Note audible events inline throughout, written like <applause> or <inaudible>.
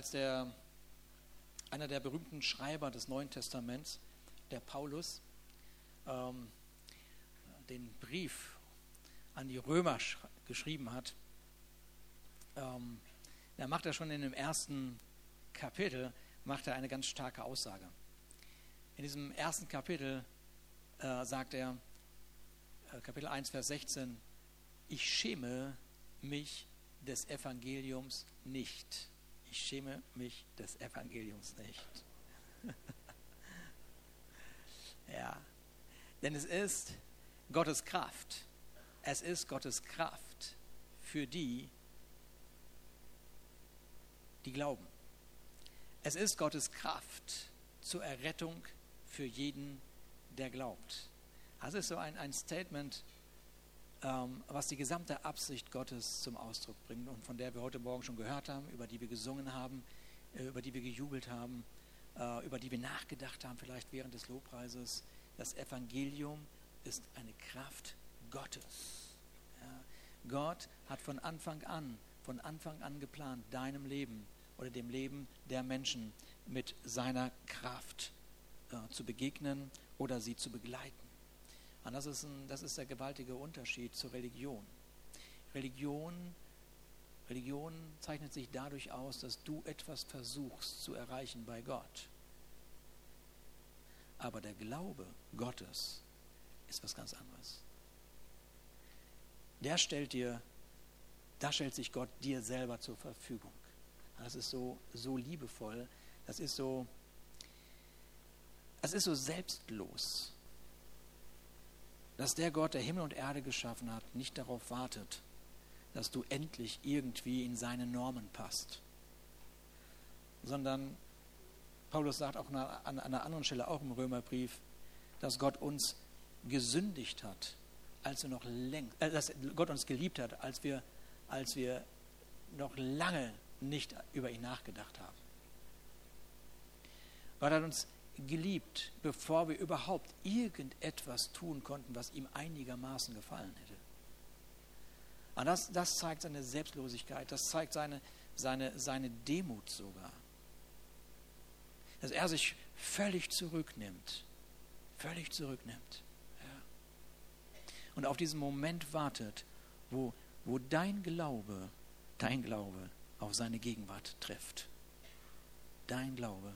als der, einer der berühmten Schreiber des Neuen Testaments, der Paulus, ähm, den Brief an die Römer geschrieben hat, ähm, da macht er schon in dem ersten Kapitel macht er eine ganz starke Aussage. In diesem ersten Kapitel äh, sagt er, äh, Kapitel 1, Vers 16, ich schäme mich des Evangeliums nicht. Ich schäme mich des Evangeliums nicht. <laughs> ja, denn es ist Gottes Kraft. Es ist Gottes Kraft für die, die glauben. Es ist Gottes Kraft zur Errettung für jeden, der glaubt. Also ist so ein, ein Statement, was die gesamte Absicht Gottes zum Ausdruck bringt und von der wir heute Morgen schon gehört haben, über die wir gesungen haben, äh, über die wir gejubelt haben, äh, über die wir nachgedacht haben, vielleicht während des Lobpreises. Das Evangelium ist eine Kraft Gottes. Gott hat von Anfang an, von Anfang an geplant, deinem Leben oder dem Leben der Menschen mit seiner Kraft äh, zu begegnen oder sie zu begleiten. Und das ist, ein, das ist der gewaltige Unterschied zur Religion. Religion. Religion zeichnet sich dadurch aus, dass du etwas versuchst zu erreichen bei Gott. Aber der Glaube Gottes ist was ganz anderes. Der stellt dir, da stellt sich Gott dir selber zur Verfügung. Das ist so, so liebevoll, das ist so, das ist so selbstlos dass der Gott, der Himmel und Erde geschaffen hat, nicht darauf wartet, dass du endlich irgendwie in seine Normen passt, sondern Paulus sagt auch an einer anderen Stelle, auch im Römerbrief, dass Gott uns gesündigt hat, als wir noch längst, äh, dass Gott uns geliebt hat, als wir, als wir noch lange nicht über ihn nachgedacht haben. Gott hat uns geliebt, bevor wir überhaupt irgendetwas tun konnten, was ihm einigermaßen gefallen hätte. Und das, das zeigt seine Selbstlosigkeit, das zeigt seine, seine, seine Demut sogar. Dass er sich völlig zurücknimmt, völlig zurücknimmt. Ja. Und auf diesen Moment wartet, wo, wo dein Glaube, dein Glaube auf seine Gegenwart trifft. Dein Glaube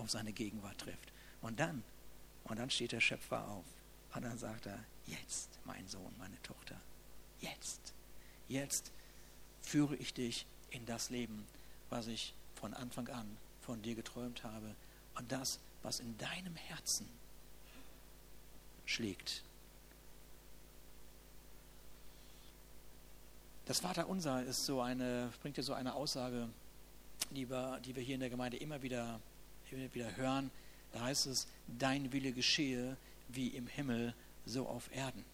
auf seine Gegenwart trifft. Und dann, und dann steht der Schöpfer auf. Und dann sagt er, jetzt, mein Sohn, meine Tochter, jetzt, jetzt führe ich dich in das Leben, was ich von Anfang an von dir geträumt habe und das, was in deinem Herzen schlägt. Das Vaterunser ist so eine, bringt dir so eine Aussage, die wir, die wir hier in der Gemeinde immer wieder wieder hören, da heißt es, dein Wille geschehe wie im Himmel, so auf Erden.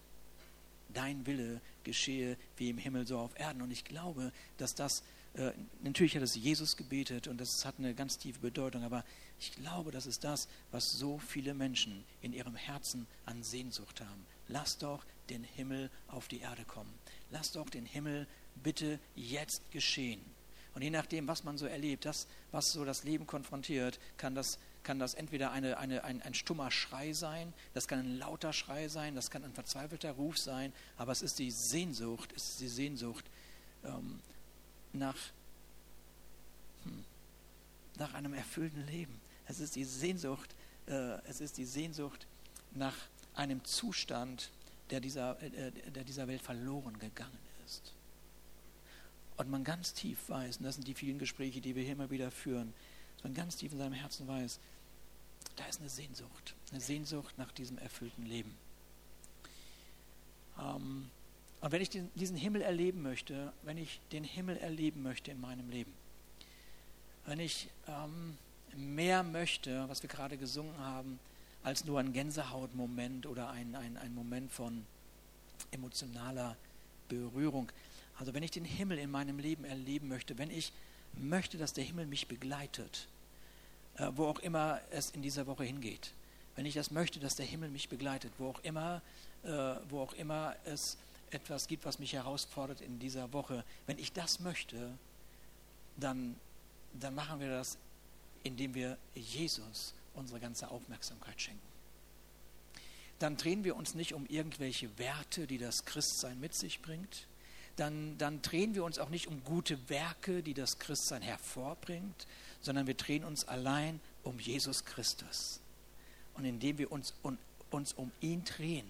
Dein Wille geschehe wie im Himmel, so auf Erden. Und ich glaube, dass das, äh, natürlich hat es Jesus gebetet und das hat eine ganz tiefe Bedeutung, aber ich glaube, das ist das, was so viele Menschen in ihrem Herzen an Sehnsucht haben. Lass doch den Himmel auf die Erde kommen. Lass doch den Himmel bitte jetzt geschehen. Und je nachdem, was man so erlebt, das, was so das Leben konfrontiert, kann das, kann das entweder eine, eine, ein, ein stummer Schrei sein, das kann ein lauter Schrei sein, das kann ein verzweifelter Ruf sein, aber es ist die Sehnsucht, es ist die Sehnsucht ähm, nach, hm, nach einem erfüllten Leben. Es ist die Sehnsucht, äh, es ist die Sehnsucht nach einem Zustand, der dieser, äh, der dieser Welt verloren gegangen ist und man ganz tief weiß, und das sind die vielen Gespräche, die wir hier immer wieder führen, dass man ganz tief in seinem Herzen weiß, da ist eine Sehnsucht, eine Sehnsucht nach diesem erfüllten Leben. Ähm, und wenn ich diesen Himmel erleben möchte, wenn ich den Himmel erleben möchte in meinem Leben, wenn ich ähm, mehr möchte, was wir gerade gesungen haben, als nur ein Gänsehautmoment oder ein, ein, ein Moment von emotionaler Berührung, also wenn ich den Himmel in meinem Leben erleben möchte, wenn ich möchte, dass der Himmel mich begleitet, äh, wo auch immer es in dieser Woche hingeht, wenn ich das möchte, dass der Himmel mich begleitet, wo auch immer, äh, wo auch immer es etwas gibt, was mich herausfordert in dieser Woche, wenn ich das möchte, dann dann machen wir das, indem wir Jesus unsere ganze Aufmerksamkeit schenken. Dann drehen wir uns nicht um irgendwelche Werte, die das Christsein mit sich bringt. Dann, dann drehen wir uns auch nicht um gute Werke, die das Christsein hervorbringt, sondern wir drehen uns allein um Jesus Christus. Und indem wir uns, un, uns um ihn drehen,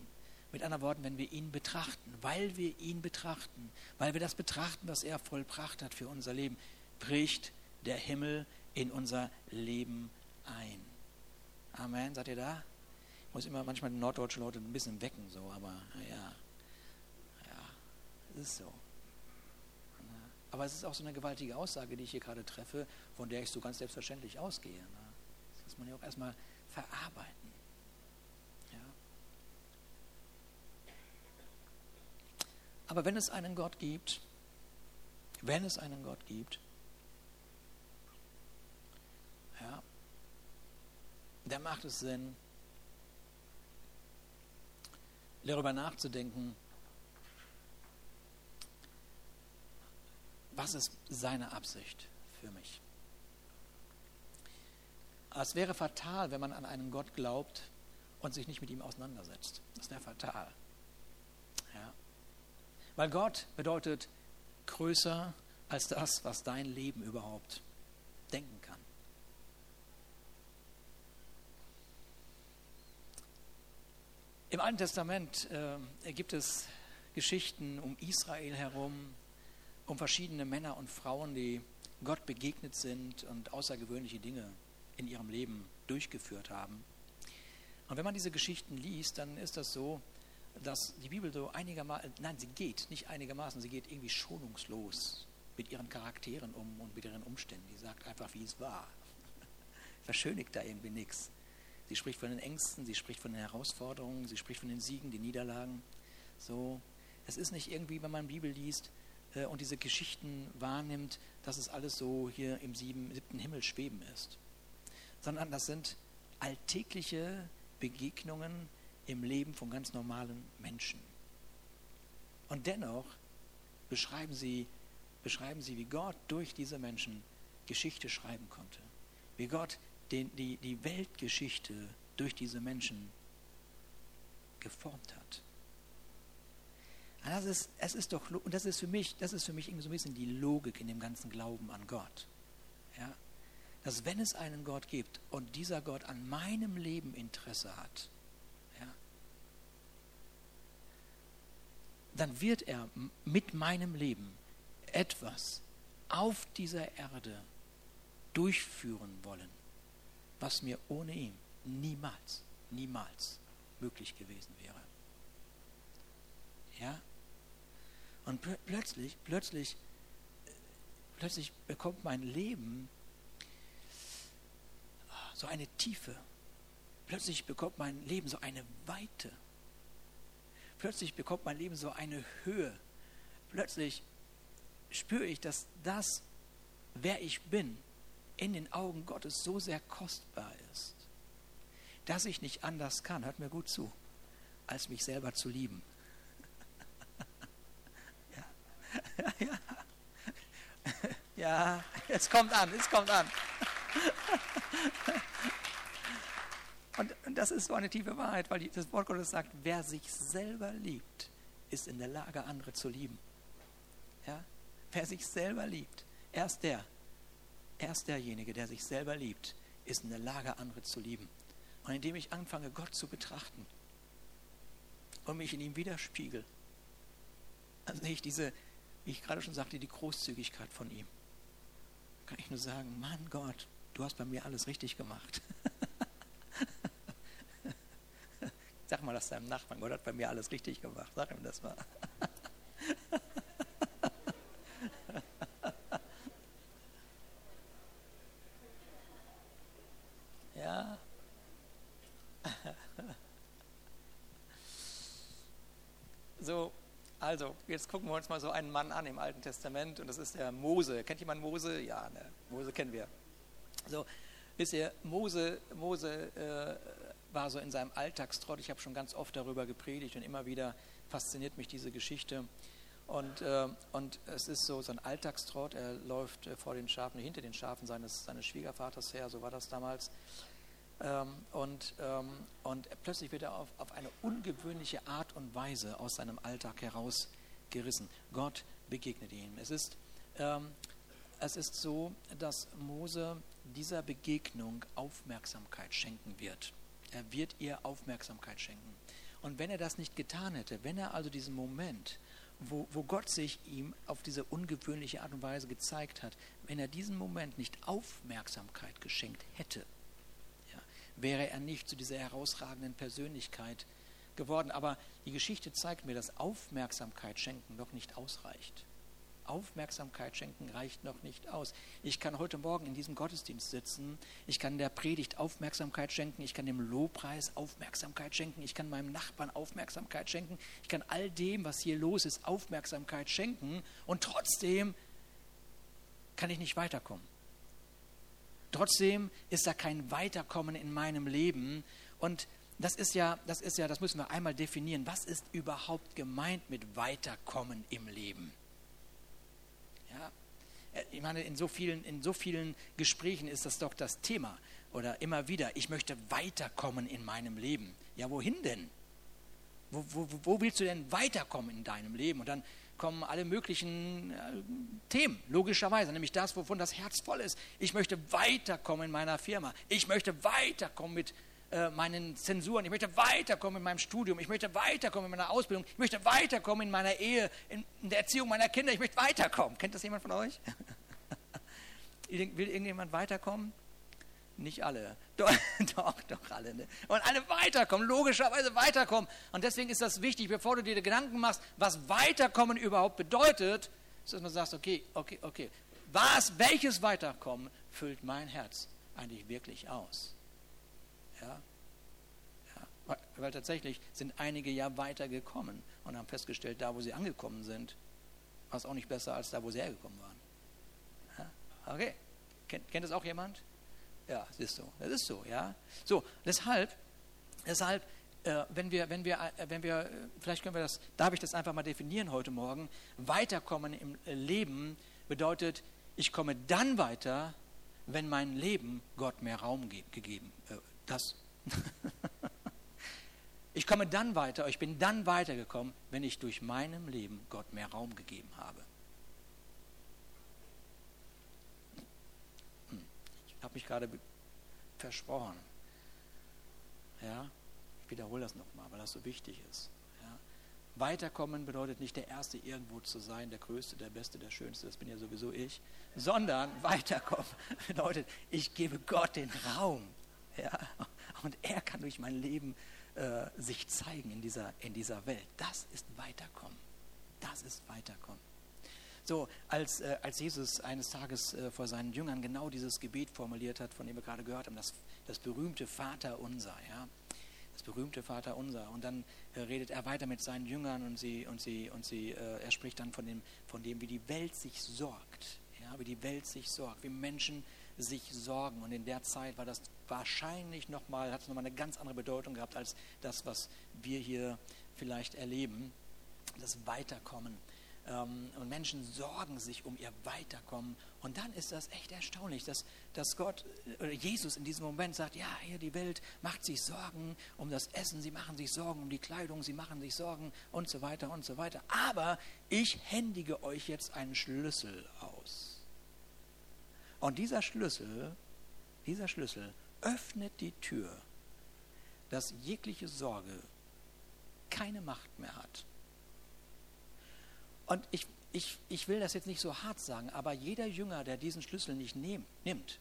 mit anderen Worten, wenn wir ihn betrachten, weil wir ihn betrachten, weil wir das betrachten, was er vollbracht hat für unser Leben, bricht der Himmel in unser Leben ein. Amen. Seid ihr da? Ich muss immer manchmal die norddeutschen Leute ein bisschen wecken, so, aber ja, ist so. Aber es ist auch so eine gewaltige Aussage, die ich hier gerade treffe, von der ich so ganz selbstverständlich ausgehe. Das muss man ja auch erstmal verarbeiten. Ja. Aber wenn es einen Gott gibt, wenn es einen Gott gibt, ja, dann macht es Sinn, darüber nachzudenken, was ist seine Absicht für mich. Es wäre fatal, wenn man an einen Gott glaubt und sich nicht mit ihm auseinandersetzt. Das wäre fatal. Ja. Weil Gott bedeutet größer als das, was dein Leben überhaupt denken kann. Im Alten Testament äh, gibt es Geschichten um Israel herum, um verschiedene Männer und Frauen, die Gott begegnet sind und außergewöhnliche Dinge in ihrem Leben durchgeführt haben. Und wenn man diese Geschichten liest, dann ist das so, dass die Bibel so einigermaßen, nein, sie geht nicht einigermaßen, sie geht irgendwie schonungslos mit ihren Charakteren um und mit ihren Umständen. Die sagt einfach, wie es war. <laughs> Verschönigt da irgendwie nichts. Sie spricht von den Ängsten, sie spricht von den Herausforderungen, sie spricht von den Siegen, den Niederlagen. So, es ist nicht irgendwie, wenn man Bibel liest äh, und diese Geschichten wahrnimmt, dass es alles so hier im sieben, siebten Himmel schweben ist, sondern das sind alltägliche Begegnungen im Leben von ganz normalen Menschen. Und dennoch beschreiben sie, beschreiben sie, wie Gott durch diese Menschen Geschichte schreiben konnte. Wie Gott den, die, die Weltgeschichte durch diese Menschen geformt hat. Das ist, es ist doch, und das ist für mich, das ist für mich irgendwie so ein bisschen die Logik in dem ganzen Glauben an Gott. Ja? Dass wenn es einen Gott gibt und dieser Gott an meinem Leben Interesse hat, ja, dann wird er mit meinem Leben etwas auf dieser Erde durchführen wollen was mir ohne ihn niemals, niemals möglich gewesen wäre. Ja? Und pl plötzlich, plötzlich, plötzlich bekommt mein Leben so eine Tiefe. Plötzlich bekommt mein Leben so eine Weite. Plötzlich bekommt mein Leben so eine Höhe. Plötzlich spüre ich, dass das, wer ich bin, in den Augen Gottes so sehr kostbar ist, dass ich nicht anders kann, hört mir gut zu, als mich selber zu lieben. Ja. <laughs> ja, es kommt an, es kommt an. Und, und, das ist so eine tiefe Wahrheit, weil das Wort Gottes sagt, wer sich selber liebt, ist in der Lage, andere zu lieben. Ja? Wer sich selber liebt, erst der Erst derjenige, der sich selber liebt, ist in der Lage, andere zu lieben. Und indem ich anfange, Gott zu betrachten und mich in ihm widerspiegel, dann sehe ich diese, wie ich gerade schon sagte, die Großzügigkeit von ihm. Kann ich nur sagen, Mann Gott, du hast bei mir alles richtig gemacht. <laughs> Sag mal das deinem Nachbarn, Gott hat bei mir alles richtig gemacht. Sag ihm das mal. <laughs> Also, jetzt gucken wir uns mal so einen Mann an im Alten Testament und das ist der Mose. Kennt jemand Mose? Ja, ne, Mose kennen wir. So, wisst ihr, Mose, Mose äh, war so in seinem Alltagstrott. Ich habe schon ganz oft darüber gepredigt und immer wieder fasziniert mich diese Geschichte. Und, äh, und es ist so, so ein Alltagstrott. Er läuft äh, vor den Schafen, hinter den Schafen seines, seines Schwiegervaters her, so war das damals. Ähm, und, ähm, und plötzlich wird er auf, auf eine ungewöhnliche Art und Weise aus seinem Alltag herausgerissen. Gott begegnet ihm. Es ist, ähm, es ist so, dass Mose dieser Begegnung Aufmerksamkeit schenken wird. Er wird ihr Aufmerksamkeit schenken. Und wenn er das nicht getan hätte, wenn er also diesen Moment, wo, wo Gott sich ihm auf diese ungewöhnliche Art und Weise gezeigt hat, wenn er diesen Moment nicht Aufmerksamkeit geschenkt hätte, ja, wäre er nicht zu dieser herausragenden Persönlichkeit geworden. Aber die Geschichte zeigt mir, dass Aufmerksamkeit schenken noch nicht ausreicht. Aufmerksamkeit schenken reicht noch nicht aus. Ich kann heute Morgen in diesem Gottesdienst sitzen, ich kann der Predigt Aufmerksamkeit schenken, ich kann dem Lobpreis Aufmerksamkeit schenken, ich kann meinem Nachbarn Aufmerksamkeit schenken, ich kann all dem, was hier los ist, Aufmerksamkeit schenken und trotzdem kann ich nicht weiterkommen. Trotzdem ist da kein Weiterkommen in meinem Leben und das ist ja, das ist ja, das müssen wir einmal definieren. Was ist überhaupt gemeint mit Weiterkommen im Leben? Ja, äh, ich meine, in so, vielen, in so vielen Gesprächen ist das doch das Thema. Oder immer wieder, ich möchte weiterkommen in meinem Leben. Ja, wohin denn? Wo, wo, wo willst du denn weiterkommen in deinem Leben? Und dann kommen alle möglichen äh, Themen, logischerweise, nämlich das, wovon das Herz voll ist. Ich möchte weiterkommen in meiner Firma. Ich möchte weiterkommen mit äh, meinen Zensuren. Ich möchte weiterkommen in meinem Studium. Ich möchte weiterkommen in meiner Ausbildung. Ich möchte weiterkommen in meiner Ehe, in, der Erziehung meiner Kinder. Ich möchte weiterkommen. Kennt das jemand von euch? <laughs> Will irgendjemand weiterkommen? Nicht alle. <laughs> Doch, doch, doch alle. Ne? Und alle weiterkommen, logischerweise weiterkommen. Und deswegen ist das wichtig, bevor du dir Gedanken machst, was weiterkommen überhaupt bedeutet, dass man sagt, okay, okay, okay, was, welches Weiterkommen füllt mein Herz eigentlich wirklich aus? Ja? Ja, weil tatsächlich sind einige ja weitergekommen und haben festgestellt, da wo sie angekommen sind, war es auch nicht besser als da, wo sie hergekommen waren. Ja? Okay, kennt, kennt das auch jemand? Ja, das ist so. Das ist so, ja. So, deshalb, deshalb, äh, wenn wir, wenn wir, äh, wenn wir, äh, vielleicht können wir das, darf ich das einfach mal definieren heute Morgen. Weiterkommen im Leben bedeutet, ich komme dann weiter, wenn mein Leben Gott mehr Raum gegeben, äh, das. ich komme dann weiter, ich bin dann weitergekommen, wenn ich durch meinem Leben Gott mehr Raum gegeben habe. Hm. Ich habe mich gerade versprochen. Ja, ich wiederhole das nochmal, weil das so wichtig ist. Ja. Weiterkommen bedeutet nicht der Erste irgendwo zu sein, der Größte, der Beste, der Schönste, das bin ja sowieso ich, sondern weiterkommen <laughs> bedeutet, ich gebe Gott den Raum. Ja? Und er kann durch mein Leben äh, sich zeigen in dieser, in dieser Welt. Das ist Weiterkommen. Das ist Weiterkommen. So, als, äh, als Jesus eines Tages äh, vor seinen Jüngern genau dieses Gebet formuliert hat, von dem wir gerade gehört haben, das, das berühmte Vater unser, ja, das berühmte Vater unser. Und dann äh, redet er weiter mit seinen Jüngern und sie und sie und sie, äh, er spricht dann von dem, von dem, wie die Welt sich sorgt, ja, wie die Welt sich sorgt, wie Menschen sich sorgen. Und in der Zeit war das wahrscheinlich nochmal, hat es nochmal eine ganz andere Bedeutung gehabt als das, was wir hier vielleicht erleben. Das Weiterkommen. Ähm, und Menschen sorgen sich um ihr Weiterkommen. Und dann ist das echt erstaunlich, dass, dass Gott oder Jesus in diesem Moment sagt, ja, hier die Welt macht sich Sorgen um das Essen, sie machen sich Sorgen um die Kleidung, sie machen sich Sorgen und so weiter und so weiter. Aber ich händige euch jetzt einen Schlüssel aus. Und dieser Schlüssel, dieser Schlüssel öffnet die Tür, dass jegliche Sorge keine Macht mehr hat. Und ich, ich, ich will das jetzt nicht so hart sagen, aber jeder Jünger, der diesen Schlüssel nicht nehm, nimmt,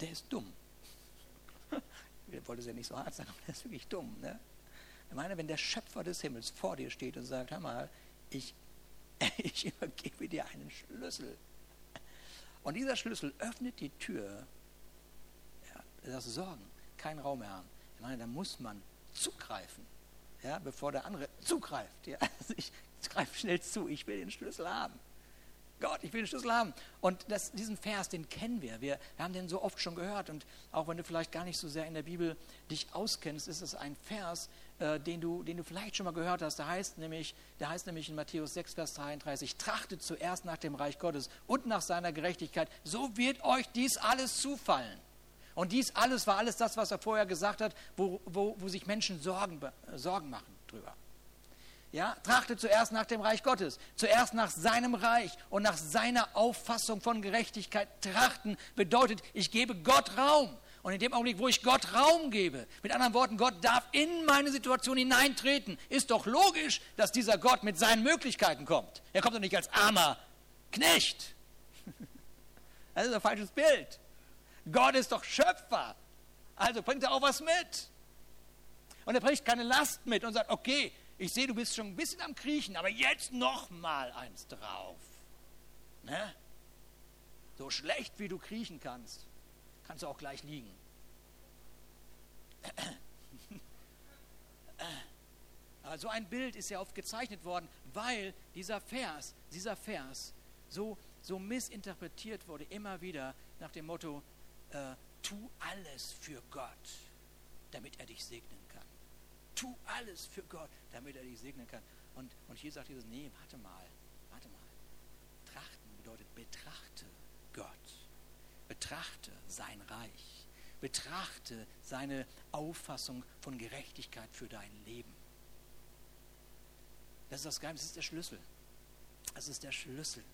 der ist dumm. <laughs> Ich wollte es ja nicht so hart sagen, aber der ist wirklich dumm. Ne? Ich meine, wenn der Schöpfer des Himmels vor dir steht und sagt, hör mal, ich <laughs> ich übergebe dir einen Schlüssel. Und dieser Schlüssel öffnet die Tür, ja, das Sorgen, kein Raum mehr haben. Ich meine, da muss man zugreifen, ja, bevor der andere zugreift. Ja. <laughs> Also ich greife schnell zu, ich will den Schlüssel haben. Gott ich will den Schlüssel haben. Und das, diesen Vers, den kennen wir. wir. Wir haben den so oft schon gehört. Und auch wenn du vielleicht gar nicht so sehr in der Bibel dich auskennst, ist es ein Vers, äh, den, du, den du vielleicht schon mal gehört hast. Der heißt, nämlich, der heißt nämlich in Matthäus 6, Vers 33, trachtet zuerst nach dem Reich Gottes und nach seiner Gerechtigkeit, so wird euch dies alles zufallen. Und dies alles war alles das, was er vorher gesagt hat, wo, wo, wo sich Menschen Sorgen, Sorgen machen drüber. Ja, trachte zuerst nach dem Reich Gottes, zuerst nach seinem Reich und nach seiner Auffassung von Gerechtigkeit. Trachten bedeutet, ich gebe Gott Raum. Und in dem Augenblick, wo ich Gott Raum gebe, mit anderen Worten, Gott darf in meine Situation hineintreten, ist doch logisch, dass dieser Gott mit seinen Möglichkeiten kommt. Er kommt doch nicht als armer Knecht. <laughs> Das ist ein falsches Bild. Gott ist doch Schöpfer. Also bringt er auch was mit. Und er bringt keine Last mit und sagt, okay, ich sehe, du bist schon ein bisschen am Kriechen, aber jetzt noch mal eins drauf. Ne? So schlecht wie du kriechen kannst, kannst du auch gleich liegen. <clears throat> Also ein Bild ist ja oft gezeichnet worden, weil dieser Vers, dieser Vers so, so missinterpretiert wurde, immer wieder nach dem Motto, äh, tu alles für Gott, damit er dich segnen kann. Tu alles für Gott, damit er dich segnen kann. Und, und hier sagt Jesus, nee, warte mal, warte mal. Trachten bedeutet, betrachte Gott. Betrachte sein Reich. Betrachte seine Auffassung von Gerechtigkeit für dein Leben. Das ist das Geheimnis, das ist der Schlüssel. Das ist der Schlüssel.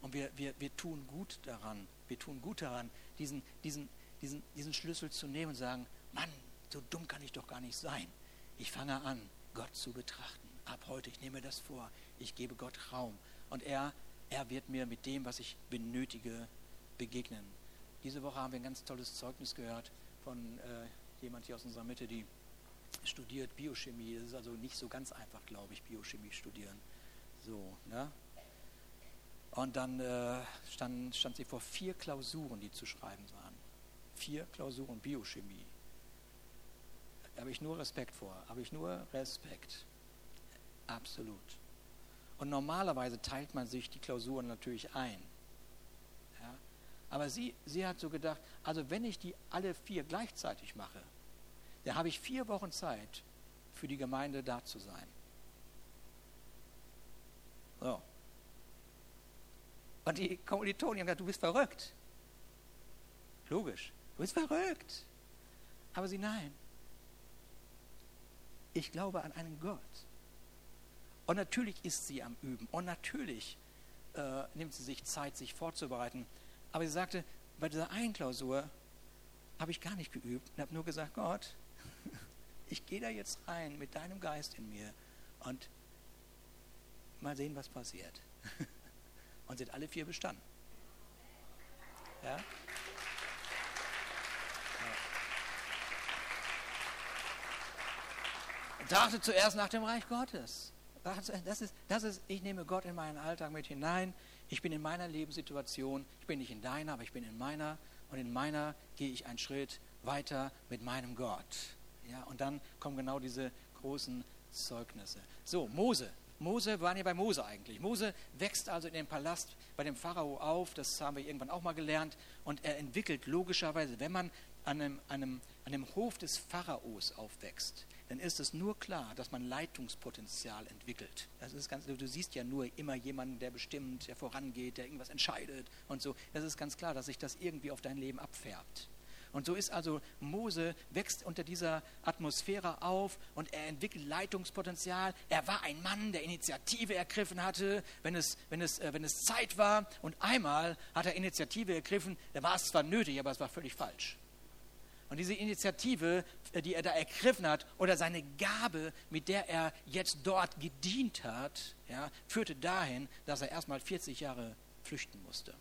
Und wir, wir, wir tun gut daran, wir tun gut daran, diesen, diesen, diesen, diesen Schlüssel zu nehmen und sagen, Mann, so dumm kann ich doch gar nicht sein. Ich fange an, Gott zu betrachten. Ab heute, ich nehme das vor, ich gebe Gott Raum. Und er, er wird mir mit dem, was ich benötige, begegnen. Diese Woche haben wir ein ganz tolles Zeugnis gehört von äh, jemand hier aus unserer Mitte, die studiert Biochemie. Es ist also nicht so ganz einfach, glaube ich, Biochemie studieren. So, ne? Und dann äh, stand, stand sie vor vier Klausuren, die zu schreiben waren. Vier Klausuren Biochemie. Habe ich nur Respekt vor. Habe ich nur Respekt. Absolut. Und normalerweise teilt man sich die Klausuren natürlich ein. Ja? Aber sie, sie hat so gedacht, also wenn ich die alle vier gleichzeitig mache, dann habe ich vier Wochen Zeit, für die Gemeinde da zu sein. So. Und die Kommilitonen haben gesagt, du bist verrückt. Logisch, du bist verrückt. Aber sie, nein. Ich glaube an einen Gott. Und natürlich ist sie am Üben. Und natürlich äh, nimmt sie sich Zeit, sich vorzubereiten. Aber sie sagte, bei dieser einen Klausur habe ich gar nicht geübt und habe nur gesagt, Gott, <laughs> ich gehe da jetzt rein mit deinem Geist in mir und mal sehen, was passiert. <laughs> und sind alle vier bestanden. Ja? Trachte zuerst nach dem Reich Gottes. Das ist, das ist, ich nehme Gott in meinen Alltag mit hinein. Ich bin in meiner Lebenssituation, ich bin nicht in deiner, aber ich bin in meiner. Und in meiner gehe ich einen Schritt weiter mit meinem Gott. Ja, und dann kommen genau diese großen Zeugnisse. So, Mose, Mose, wir waren ja bei Mose eigentlich. Mose wächst also in dem Palast bei dem Pharao auf, das haben wir irgendwann auch mal gelernt, und er entwickelt logischerweise, wenn man an einem, einem, einem Hof des Pharaos aufwächst, dann ist es nur klar, dass man Leitungspotenzial entwickelt. Das ist ganz, du siehst ja nur immer jemanden, der bestimmt, der vorangeht, der irgendwas entscheidet und so. Das ist ganz klar, dass sich das irgendwie auf dein Leben abfärbt. Und so ist also Mose, wächst unter dieser Atmosphäre auf und er entwickelt Leitungspotenzial. Er war ein Mann, der Initiative ergriffen hatte, wenn es, wenn es, äh, wenn es Zeit war. Und einmal hat er Initiative ergriffen, da war es zwar nötig, aber es war völlig falsch. Und diese Initiative, äh, die er da ergriffen hat, oder seine Gabe, mit der er jetzt dort gedient hat, ja, führte dahin, dass er erstmal 40 Jahre flüchten musste.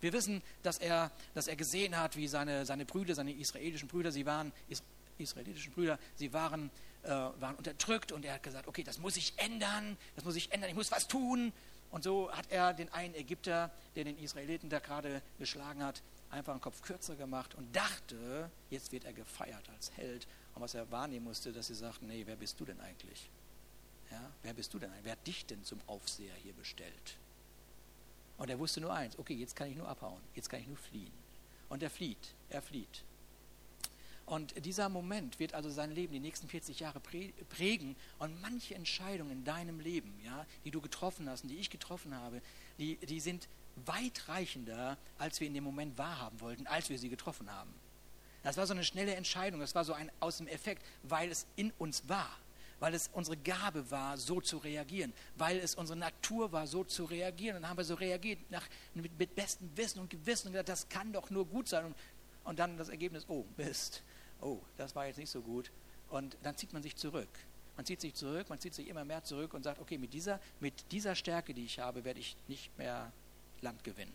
Wir wissen, dass er, dass er gesehen hat, wie seine, seine Brüder, seine israelischen Brüder, sie waren israelitischen Brüder, sie waren, äh, waren unterdrückt und er hat gesagt, okay, das muss ich ändern, das muss ich ändern, ich muss was tun. Und so hat er den einen Ägypter, der den Israeliten da gerade geschlagen hat, einfach einen Kopf kürzer gemacht und dachte, jetzt wird er gefeiert als Held. Und was er wahrnehmen musste, dass sie sagten, nee, wer bist du denn eigentlich? Ja, wer bist du denn? Wer hat dich denn zum Aufseher hier bestellt? Und er wusste nur eins, okay, jetzt kann ich nur abhauen, jetzt kann ich nur fliehen. Und er flieht, er flieht. Und dieser Moment wird also sein Leben die nächsten 40 Jahre prägen. Und manche Entscheidungen in deinem Leben, ja, die du getroffen hast und die ich getroffen habe, die, die sind weitreichender, als wir in dem Moment wahrhaben wollten, als wir sie getroffen haben. Das war so eine schnelle Entscheidung, das war so ein aus dem Effekt, weil es in uns war, weil es unsere Gabe war, so zu reagieren, weil es unsere Natur war, so zu reagieren. Und dann haben wir so reagiert nach, mit, mit bestem Wissen und Gewissen und gesagt, das kann doch nur gut sein. Und, und dann das Ergebnis, oh Mist, oh, das war jetzt nicht so gut. Und dann zieht man sich zurück. Man zieht sich zurück, man zieht sich immer mehr zurück und sagt, okay, mit dieser, mit dieser Stärke, die ich habe, werde ich nicht mehr Land gewinnen.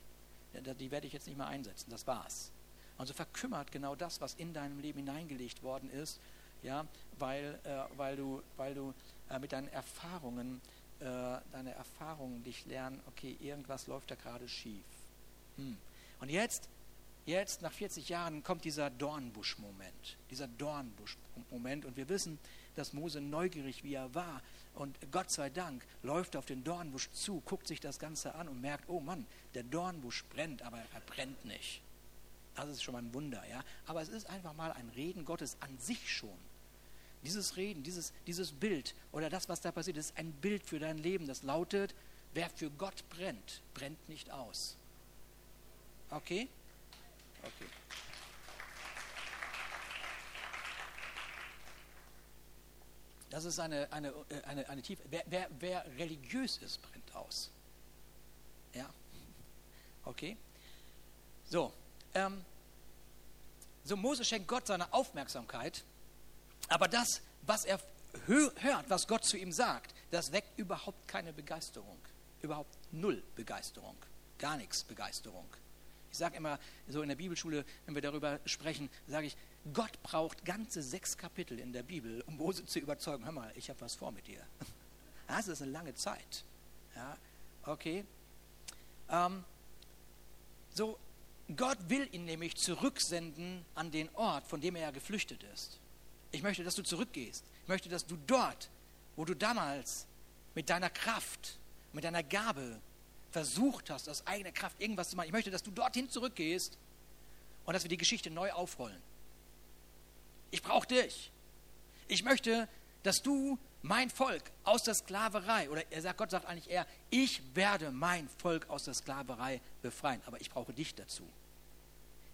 Die werde ich jetzt nicht mehr einsetzen, das war's. Und so verkümmert genau das, was in deinem Leben hineingelegt worden ist, ja, weil, äh, weil du, weil du äh, mit deinen Erfahrungen, äh, deine Erfahrungen dich lernen, okay, irgendwas läuft da gerade schief. Hm. Und jetzt Jetzt, nach 40 Jahren, kommt dieser Dornbusch-Moment. Dieser Dornbusch-Moment. Und wir wissen, dass Mose neugierig wie er war. Und Gott sei Dank läuft auf den Dornbusch zu, guckt sich das Ganze an und merkt, oh Mann, der Dornbusch brennt, aber er brennt nicht. Das ist schon mal ein Wunder, ja. Aber es ist einfach mal ein Reden Gottes an sich schon. Dieses Reden, dieses, dieses Bild oder das, was da passiert, ist ein Bild für dein Leben. Das lautet, wer für Gott brennt, brennt nicht aus. Okay? Okay. Das ist eine, eine, äh, eine, eine tiefe. Wer, wer, wer religiös ist, brennt aus. Ja. Okay. So. Ähm, so, Mose schenkt Gott seine Aufmerksamkeit, aber das, was er hört, was Gott zu ihm sagt, das weckt überhaupt keine Begeisterung. Überhaupt null Begeisterung. Gar nichts Begeisterung. Ich sage immer so in der Bibelschule, wenn wir darüber sprechen, sage ich, Gott braucht ganze sechs Kapitel in der Bibel, um Mose zu überzeugen, hör mal, ich habe was vor mit dir. <laughs> Das ist eine lange Zeit. Ja, okay. Ähm, so, Gott will ihn nämlich zurücksenden an den Ort, von dem er geflüchtet ist. Ich möchte, dass du zurückgehst. Ich möchte, dass du dort, wo du damals mit deiner Kraft, mit deiner Gabe, versucht hast, aus eigener Kraft irgendwas zu machen. Ich möchte, dass du dorthin zurückgehst und dass wir die Geschichte neu aufrollen. Ich brauche dich. Ich möchte, dass du mein Volk aus der Sklaverei, oder er sagt, Gott sagt eigentlich eher, ich werde mein Volk aus der Sklaverei befreien, aber ich brauche dich dazu.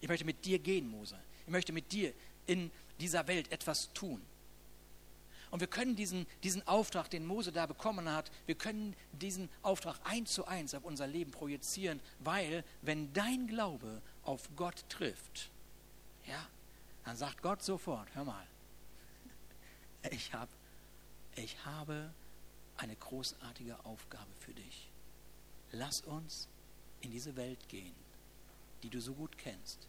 Ich möchte mit dir gehen, Mose. Ich möchte mit dir in dieser Welt etwas tun. Und wir können diesen, diesen Auftrag, den Mose da bekommen hat, wir können diesen Auftrag eins zu eins auf unser Leben projizieren, weil wenn dein Glaube auf Gott trifft, ja, dann sagt Gott sofort, hör mal, ich, hab, ich habe eine großartige Aufgabe für dich. Lass uns in diese Welt gehen, die du so gut kennst,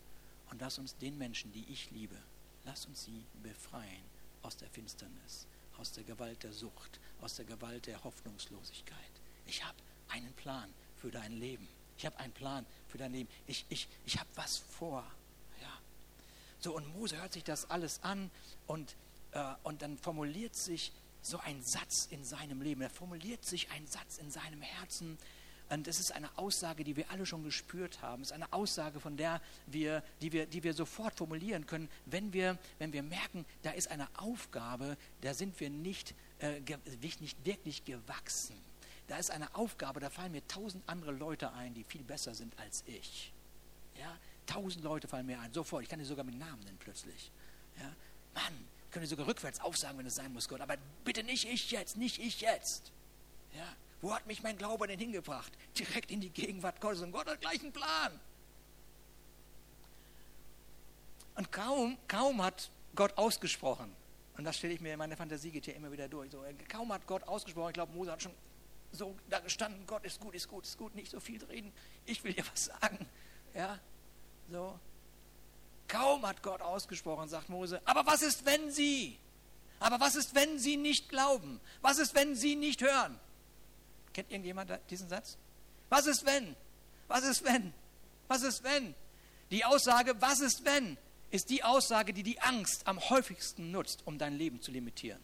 und lass uns den Menschen, die ich liebe, lass uns sie befreien aus der Finsternis aus der Gewalt der Sucht, aus der Gewalt der Hoffnungslosigkeit. Ich habe einen Plan für dein Leben. Ich habe einen Plan für dein Leben. Ich, ich, ich habe was vor. Ja. So, und Mose hört sich das alles an und, äh, und dann formuliert sich so ein Satz in seinem Leben. Er formuliert sich ein Satz in seinem Herzen, und es ist eine Aussage, die wir alle schon gespürt haben. Es ist eine Aussage, von der wir, die wir, die wir sofort formulieren können, wenn wir, wenn wir merken, da ist eine Aufgabe, da sind wir nicht, äh, nicht wirklich gewachsen. Da ist eine Aufgabe, da fallen mir tausend andere Leute ein, die viel besser sind als ich. Ja, tausend Leute fallen mir ein, sofort. Ich kann die sogar mit Namen nennen plötzlich. Ja, Mann, ich könnte sogar rückwärts aufsagen, wenn es sein muss, Gott. Aber bitte nicht ich jetzt, nicht ich jetzt. Ja, wo hat mich mein Glaube denn hingebracht? Direkt in die Gegenwart Gottes. Und Gott hat gleich einen Plan. Und kaum, kaum hat Gott ausgesprochen, und das stelle ich mir in meiner Fantasie geht hier immer wieder durch, so, kaum hat Gott ausgesprochen, ich glaube, Mose hat schon so da gestanden, Gott ist gut, ist gut, ist gut, nicht so viel reden, ich will dir was sagen. Ja, so. Kaum hat Gott ausgesprochen, sagt Mose, aber was ist, wenn sie? Aber was ist, wenn sie nicht glauben? Was ist, wenn sie nicht hören? Kennt irgendjemand diesen Satz? Was ist wenn? Was ist wenn? Was ist wenn? Die Aussage, was ist wenn, ist die Aussage, die die Angst am häufigsten nutzt, um dein Leben zu limitieren.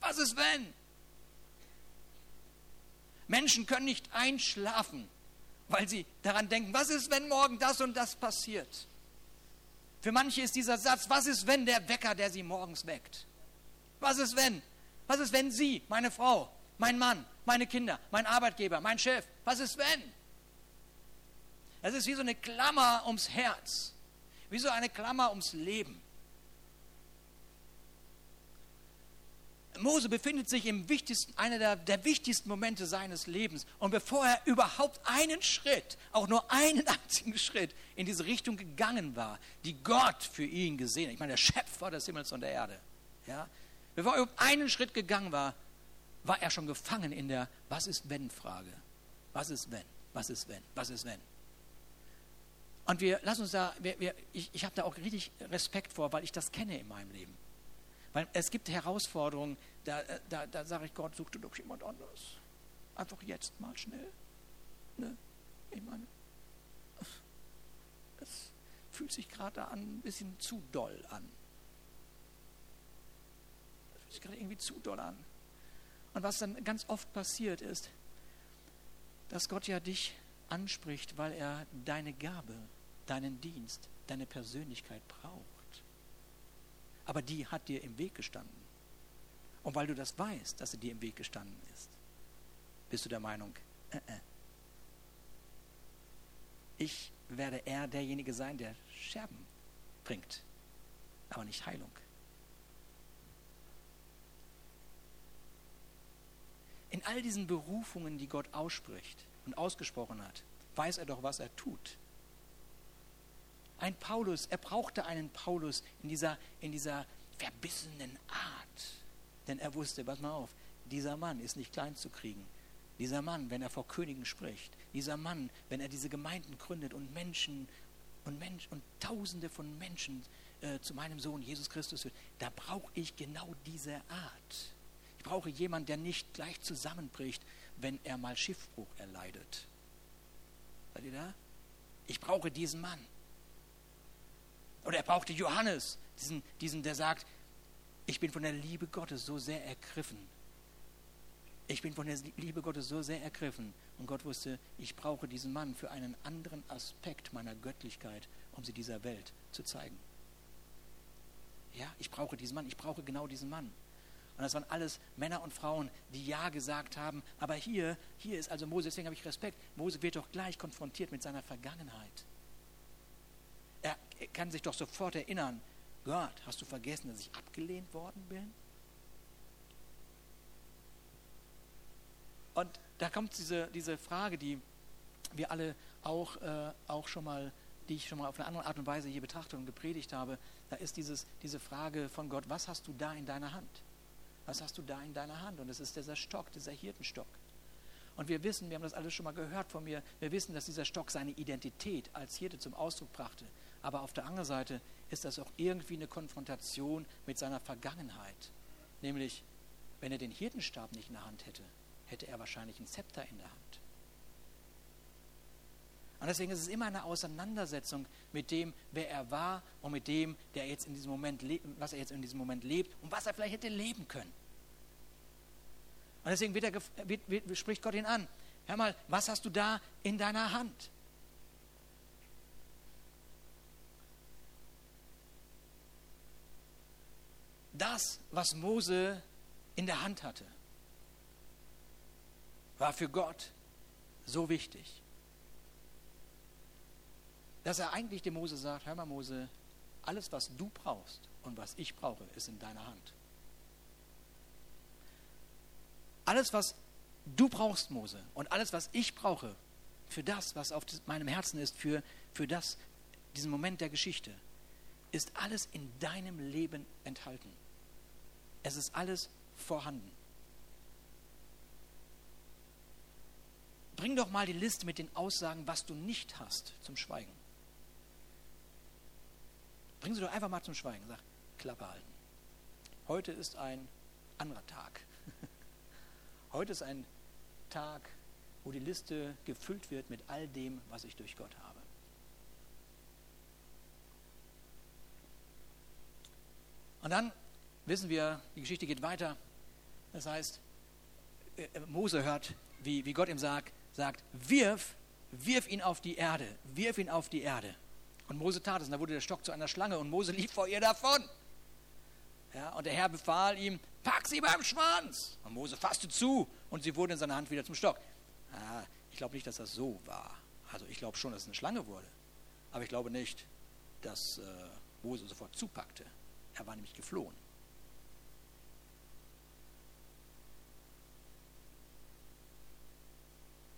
Was ist wenn? Menschen können nicht einschlafen, weil sie daran denken, was ist, wenn morgen das und das passiert? Für manche ist dieser Satz, was ist, wenn der Wecker, der sie morgens weckt? Was ist, wenn? Was ist, wenn sie, meine Frau, mein Mann, meine Kinder, mein Arbeitgeber, mein Chef, was ist, wenn? Es ist wie so eine Klammer ums Herz, wie so eine Klammer ums Leben. Mose befindet sich im wichtigsten, einer der, der, wichtigsten Momente seines Lebens. Und bevor er überhaupt einen Schritt, auch nur einen <laughs> einzigen Schritt in diese Richtung gegangen war, die Gott für ihn gesehen hat, ich meine, der Schöpfer des Himmels und der Erde, ja, bevor er überhaupt einen Schritt gegangen war, war er schon gefangen in der Was ist wenn Frage. Was ist wenn? Was ist wenn? Was ist wenn? Und wir lassen uns da, wir, wir, ich, ich habe da auch richtig Respekt vor, weil ich das kenne in meinem Leben. Weil es gibt Herausforderungen, da, da, da sage ich Gott, such du doch jemand anderes. Einfach jetzt mal schnell. Ne? Ich meine, <laughs> es fühlt sich gerade an, ein bisschen zu doll an. Es fühlt sich gerade irgendwie zu doll an. Und was dann ganz oft passiert ist, dass Gott ja dich anspricht, weil er deine Gabe, deinen Dienst, deine Persönlichkeit braucht aber die hat dir im Weg gestanden. Und weil du das weißt, dass sie dir im Weg gestanden ist, bist du der Meinung, äh, äh. ich werde eher derjenige sein, der Scherben bringt, aber nicht Heilung. In all diesen Berufungen, die Gott ausspricht und ausgesprochen hat, weiß er doch, was er tut. Ein Paulus, er brauchte einen Paulus in dieser, in dieser verbissenen Art. Denn er wusste, pass mal auf, dieser Mann ist nicht klein zu kriegen. Dieser Mann, wenn er vor Königen spricht, dieser Mann, wenn er diese Gemeinden gründet und Menschen und, Mensch, und Tausende von Menschen äh, zu meinem Sohn Jesus Christus führt, da brauche ich genau diese Art. Ich brauche jemanden, der nicht gleich zusammenbricht, wenn er mal Schiffbruch erleidet. Seid ihr da? Ich brauche diesen Mann. Oder er brauchte Johannes, diesen, diesen, der sagt, ich bin von der Liebe Gottes so sehr ergriffen. Ich bin von der Liebe Gottes so sehr ergriffen. Und Gott wusste, ich brauche diesen Mann für einen anderen Aspekt meiner Göttlichkeit, um sie dieser Welt zu zeigen. Ja, ich brauche diesen Mann, ich brauche genau diesen Mann. Und das waren alles Männer und Frauen, die Ja gesagt haben. Aber hier, hier ist also Mose, deswegen habe ich Respekt. Mose wird doch gleich konfrontiert mit seiner Vergangenheit. Er kann sich doch sofort erinnern, Gott, hast du vergessen, dass ich abgelehnt worden bin? Und da kommt diese, diese Frage, die wir alle auch, äh, auch schon mal, die ich schon mal auf eine andere Art und Weise hier betrachtet und gepredigt habe, da ist dieses, diese Frage von Gott, was hast du da in deiner Hand? Was hast du da in deiner Hand? Und es ist dieser Stock, dieser Hirtenstock. Und wir wissen, wir haben das alles schon mal gehört von mir, wir wissen, dass dieser Stock seine Identität als Hirte zum Ausdruck brachte. Aber auf der anderen Seite ist das auch irgendwie eine Konfrontation mit seiner Vergangenheit. Nämlich, wenn er den Hirtenstab nicht in der Hand hätte, hätte er wahrscheinlich ein Zepter in der Hand. Und deswegen ist es immer eine Auseinandersetzung mit dem, wer er war und mit dem, der jetzt in diesem Moment was er jetzt in diesem Moment lebt und was er vielleicht hätte leben können. Und deswegen wird er, wird, wird, spricht Gott ihn an. Hör mal, was hast du da in deiner Hand? das, was Mose in der Hand hatte, war für Gott so wichtig, dass er eigentlich dem Mose sagt, hör mal Mose, alles, was du brauchst und was ich brauche, ist in deiner Hand. Alles, was du brauchst, Mose, und alles, was ich brauche, für das, was auf meinem Herzen ist, für, für das, diesen Moment der Geschichte, ist alles in deinem Leben enthalten. Es ist alles vorhanden. Bring doch mal die Liste mit den Aussagen, was du nicht hast, zum Schweigen. Bring sie doch einfach mal zum Schweigen. Sag, Klappe halten. Heute ist ein anderer Tag. <laughs> Heute ist ein Tag, wo die Liste gefüllt wird mit all dem, was ich durch Gott habe. Und dann wissen wir, die Geschichte geht weiter. Das heißt, äh, Mose hört, wie, wie Gott ihm sagt, sagt, wirf wirf ihn auf die Erde, wirf ihn auf die Erde. Und Mose tat es, und da wurde der Stock zu einer Schlange und Mose lief vor ihr davon. Ja, und der Herr befahl ihm, pack sie beim Schwanz. Und Mose fasste zu und sie wurde in seiner Hand wieder zum Stock. Ah, ich glaube nicht, dass das so war. Also ich glaube schon, dass es eine Schlange wurde. Aber ich glaube nicht, dass äh, Mose sofort zupackte. Er war nämlich geflohen.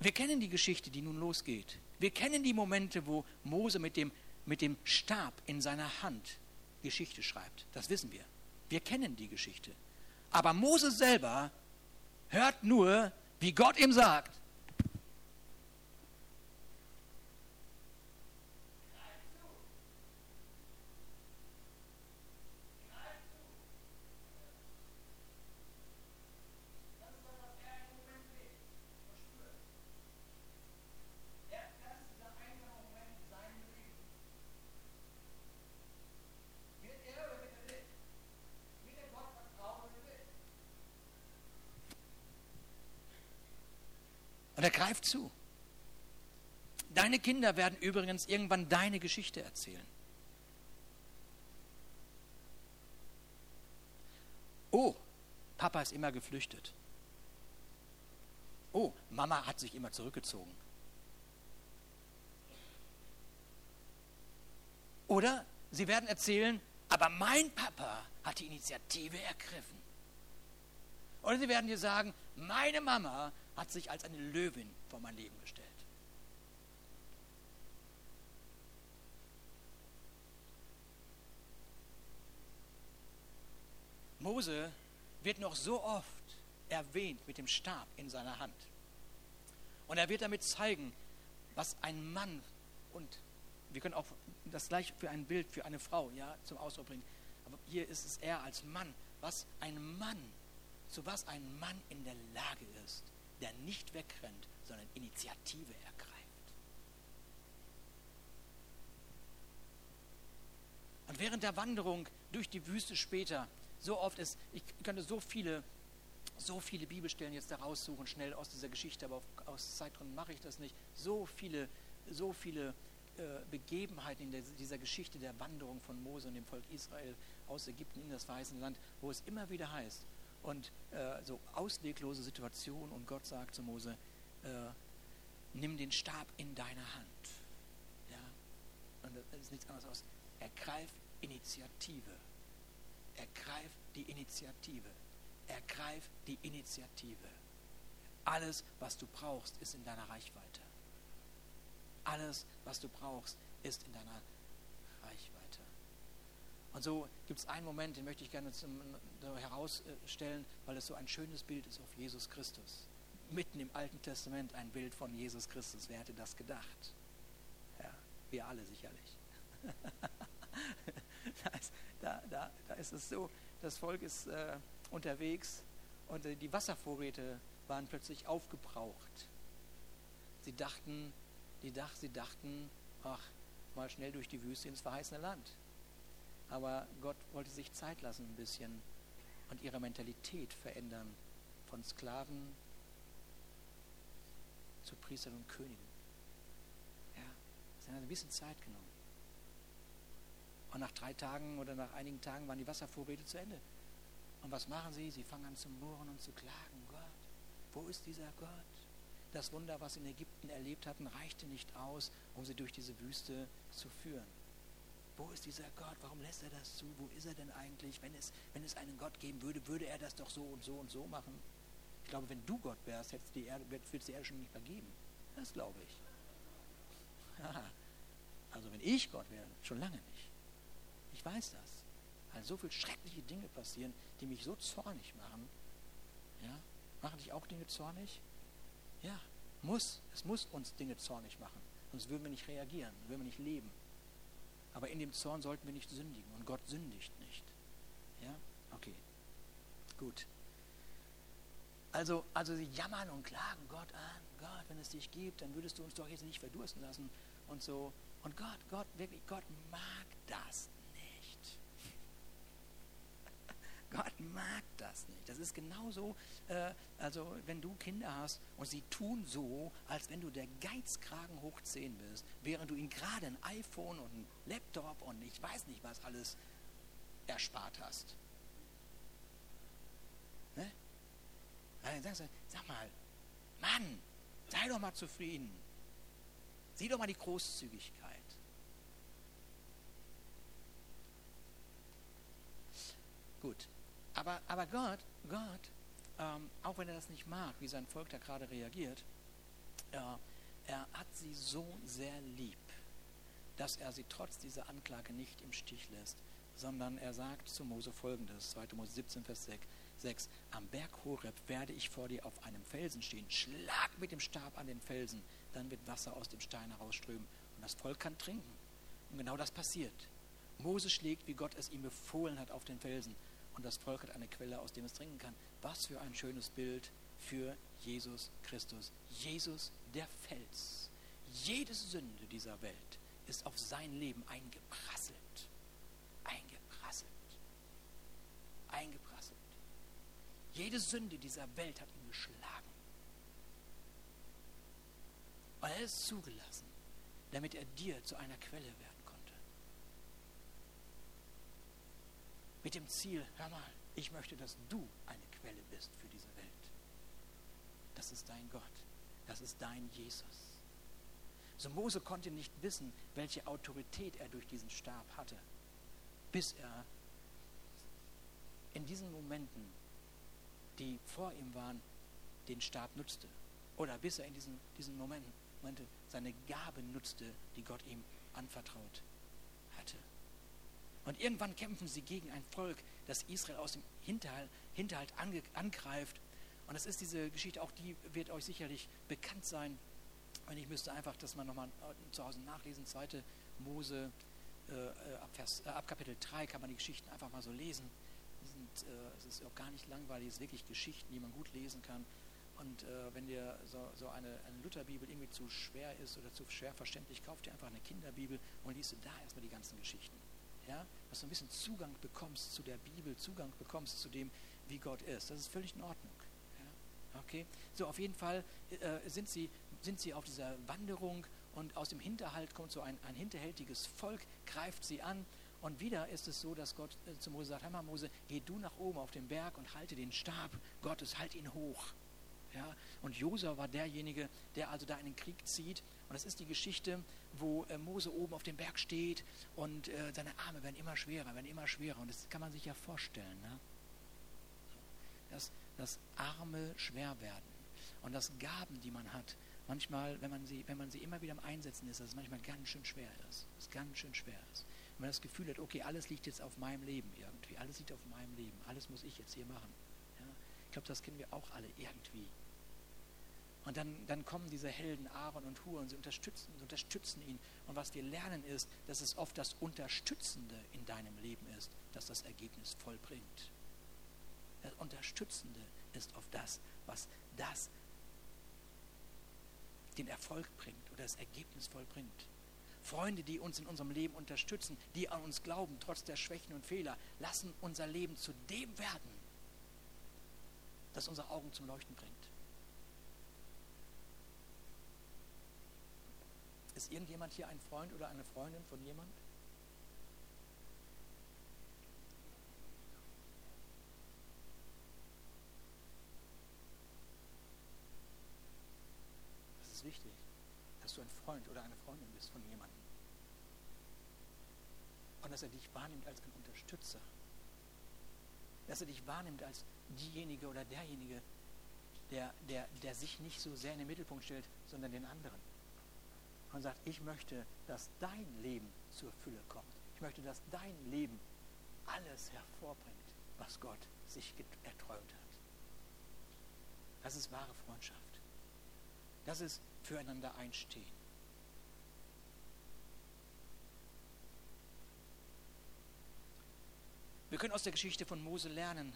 Wir kennen die Geschichte, die nun losgeht. Wir kennen die Momente, wo Mose mit dem, mit dem Stab in seiner Hand Geschichte schreibt. Das wissen wir. Wir kennen die Geschichte. Aber Mose selber hört nur, wie Gott ihm sagt, Und er greift zu. Deine Kinder werden übrigens irgendwann deine Geschichte erzählen. Oh, Papa ist immer geflüchtet. Oh, Mama hat sich immer zurückgezogen. Oder sie werden erzählen, aber mein Papa hat die Initiative ergriffen. Oder sie werden dir sagen, meine Mama hat sich als eine Löwin vor mein Leben gestellt. Mose wird noch so oft erwähnt mit dem Stab in seiner Hand. Und er wird damit zeigen, was ein Mann und wir können auch das gleich für ein Bild für eine Frau ja, zum Ausdruck bringen. Aber hier ist es er als Mann, was ein Mann, zu was ein Mann in der Lage ist der nicht wegrennt, sondern Initiative ergreift. Und während der Wanderung durch die Wüste später, so oft ist, ich könnte so viele, so viele Bibelstellen jetzt da raussuchen, schnell aus dieser Geschichte, aber aus Zeitgründen mache ich das nicht. So viele, so viele äh, Begebenheiten in dieser Geschichte der Wanderung von Mose und dem Volk Israel aus Ägypten in das verheißene Land, wo es immer wieder heißt, und äh, so ausweglose Situation und Gott sagt zu Mose, äh, nimm den Stab in deine Hand. Ja? Und das ist nichts anderes aus. Ergreif Initiative. Ergreif die Initiative. Ergreif die Initiative. Alles, was du brauchst, ist in deiner Reichweite. Alles, was du brauchst, ist in deiner und so gibt es einen Moment, den möchte ich gerne zum, herausstellen, weil es so ein schönes Bild ist auf Jesus Christus. Mitten im Alten Testament ein Bild von Jesus Christus. Wer hätte das gedacht? Ja, wir alle sicherlich. <laughs> da, ist, da, da, da, ist, es so, das Volk ist äh, unterwegs und äh, die Wasservorräte waren plötzlich aufgebraucht. Sie dachten, die Dach, sie dachten, ach, mal schnell durch die Wüste ins verheißene Land. Aber Gott wollte sich Zeit lassen ein bisschen und ihre Mentalität verändern von Sklaven zu Priestern und Königen. Ja, es hat ein bisschen Zeit genommen. Und nach drei Tagen oder nach einigen Tagen waren die Wasservorräte zu Ende. Und was machen sie? Sie fangen an zu murren und zu klagen. Gott, wo ist dieser Gott? Das Wunder, was sie in Ägypten erlebt hatten, reichte nicht aus, um sie durch diese Wüste zu führen. Wo ist dieser Gott? Warum lässt er das zu? Wo ist er denn eigentlich? Wenn es, wenn es einen Gott geben würde, würde er das doch so und so und so machen. Ich glaube, wenn du Gott wärst, hättest die Erde, würdest die Erde schon nicht vergeben. Das glaube ich. <laughs> Also wenn ich Gott wäre, schon lange nicht. Ich weiß das. Weil so viele schreckliche Dinge passieren, die mich so zornig machen. Ja? Machen dich auch Dinge zornig? Ja, muss. Es muss uns Dinge zornig machen. Sonst würden wir nicht reagieren, würden wir nicht leben. Aber in dem Zorn sollten wir nicht sündigen und Gott sündigt nicht. Ja? Okay. Gut. Also, also sie jammern und klagen Gott an. Gott, wenn es dich gibt, dann würdest du uns doch jetzt nicht verdursten lassen und so. Und Gott, Gott, wirklich, Gott mag das nicht. <laughs> Gott mag das nicht. Das ist genauso, äh, also wenn du Kinder hast und sie tun so, als wenn du der Geizkragen hoch 10 bist, während du ihnen gerade ein iPhone und ein Laptop und ich weiß nicht was alles erspart hast. Ne? Dann sagst du, sag mal, Mann, sei doch mal zufrieden. Sieh doch mal die Großzügigkeit. Gut, aber, aber Gott, Gott, ähm, auch wenn er das nicht mag, wie sein Volk da gerade reagiert, äh, er hat sie so sehr lieb, dass er sie trotz dieser Anklage nicht im Stich lässt, sondern er sagt zu Mose folgendes, 2. Mose 17, Vers 6, am Berg Horeb werde ich vor dir auf einem Felsen stehen, schlag mit dem Stab an den Felsen, dann wird Wasser aus dem Stein herausströmen und das Volk kann trinken. Und genau das passiert. Mose schlägt, wie Gott es ihm befohlen hat, auf den Felsen und das Volk hat eine Quelle, aus dem es trinken kann. Was für ein schönes Bild für Jesus Christus. Jesus der Fels. Jede Sünde dieser Welt ist auf sein Leben eingeprasselt. Eingeprasselt. Eingeprasselt. Jede Sünde dieser Welt hat ihn geschlagen. Und er ist zugelassen, damit er dir zu einer Quelle wird. Mit dem Ziel, hör mal, ich möchte, dass du eine Quelle bist für diese Welt. Das ist dein Gott. Das ist dein Jesus. So Mose konnte nicht wissen, welche Autorität er durch diesen Stab hatte, bis er in diesen Momenten, die vor ihm waren, den Stab nutzte. Oder bis er in diesen, diesen Momenten seine Gabe nutzte, die Gott ihm anvertraut hatte. Und irgendwann kämpfen sie gegen ein Volk, das Israel aus dem Hinterhalt, Hinterhalt angreift. Und das ist diese Geschichte, auch die wird euch sicherlich bekannt sein. Und ich müsste einfach das mal nochmal äh, zu Hause nachlesen. Zweite Mose, äh, äh, ab, Vers, äh, ab, Kapitel 3 kann man die Geschichten einfach mal so lesen. Sind, äh, es ist auch gar nicht langweilig, es sind wirklich Geschichten, die man gut lesen kann. Und äh, wenn dir so, so eine, eine, Lutherbibel irgendwie zu schwer ist oder zu schwer verständlich, kauf dir einfach eine Kinderbibel und liest du da erstmal die ganzen Geschichten ja, dass du ein bisschen Zugang bekommst zu der Bibel, Zugang bekommst zu dem, wie Gott ist. Das ist völlig in Ordnung. Ja, okay, so auf jeden Fall äh, sind, sie, sind sie auf dieser Wanderung und aus dem Hinterhalt kommt so ein, ein hinterhältiges Volk, greift sie an und wieder ist es so, dass Gott äh, zu Mose sagt, hör mal Mose, geh du nach oben auf den Berg und halte den Stab Gottes, halt ihn hoch. Ja? Und Josua war derjenige, der also da in den Krieg zieht. Und das ist die Geschichte, wo äh, Mose oben auf dem Berg steht und äh, seine Arme werden immer schwerer, werden immer schwerer. Und das kann man sich ja vorstellen. Ne? Dass, dass Arme schwer werden und dass Gaben, die man hat, manchmal, wenn man sie, wenn man sie immer wieder am Einsetzen ist, dass es manchmal ganz schön schwer ist. Es ganz schön schwer ist. Wenn man das Gefühl hat, okay, alles liegt jetzt auf meinem Leben irgendwie, alles liegt auf meinem Leben, alles muss ich jetzt hier machen. Ja? Ich glaube, das kennen wir auch alle irgendwie. Und dann, dann kommen diese Helden Aaron und Hur und sie unterstützen, unterstützen ihn. Und was wir lernen ist, dass es oft das Unterstützende in deinem Leben ist, das das Ergebnis vollbringt. Das Unterstützende ist oft das, was das den Erfolg bringt oder das Ergebnis vollbringt. Freunde, die uns in unserem Leben unterstützen, die an uns glauben, trotz der Schwächen und Fehler, lassen unser Leben zu dem werden, das unsere Augen zum Leuchten bringt. Ist irgendjemand hier ein Freund oder eine Freundin von jemand? Das ist wichtig, dass du ein Freund oder eine Freundin bist von jemandem. Und dass er dich wahrnimmt als ein Unterstützer. Dass er dich wahrnimmt als diejenige oder derjenige, der, der, der sich nicht so sehr in den Mittelpunkt stellt, sondern den anderen und sagt, ich möchte, dass dein Leben zur Fülle kommt. Ich möchte, dass dein Leben alles hervorbringt, was Gott sich erträumt hat. Das ist wahre Freundschaft. Das ist füreinander einstehen. Wir können aus der Geschichte von Mose lernen,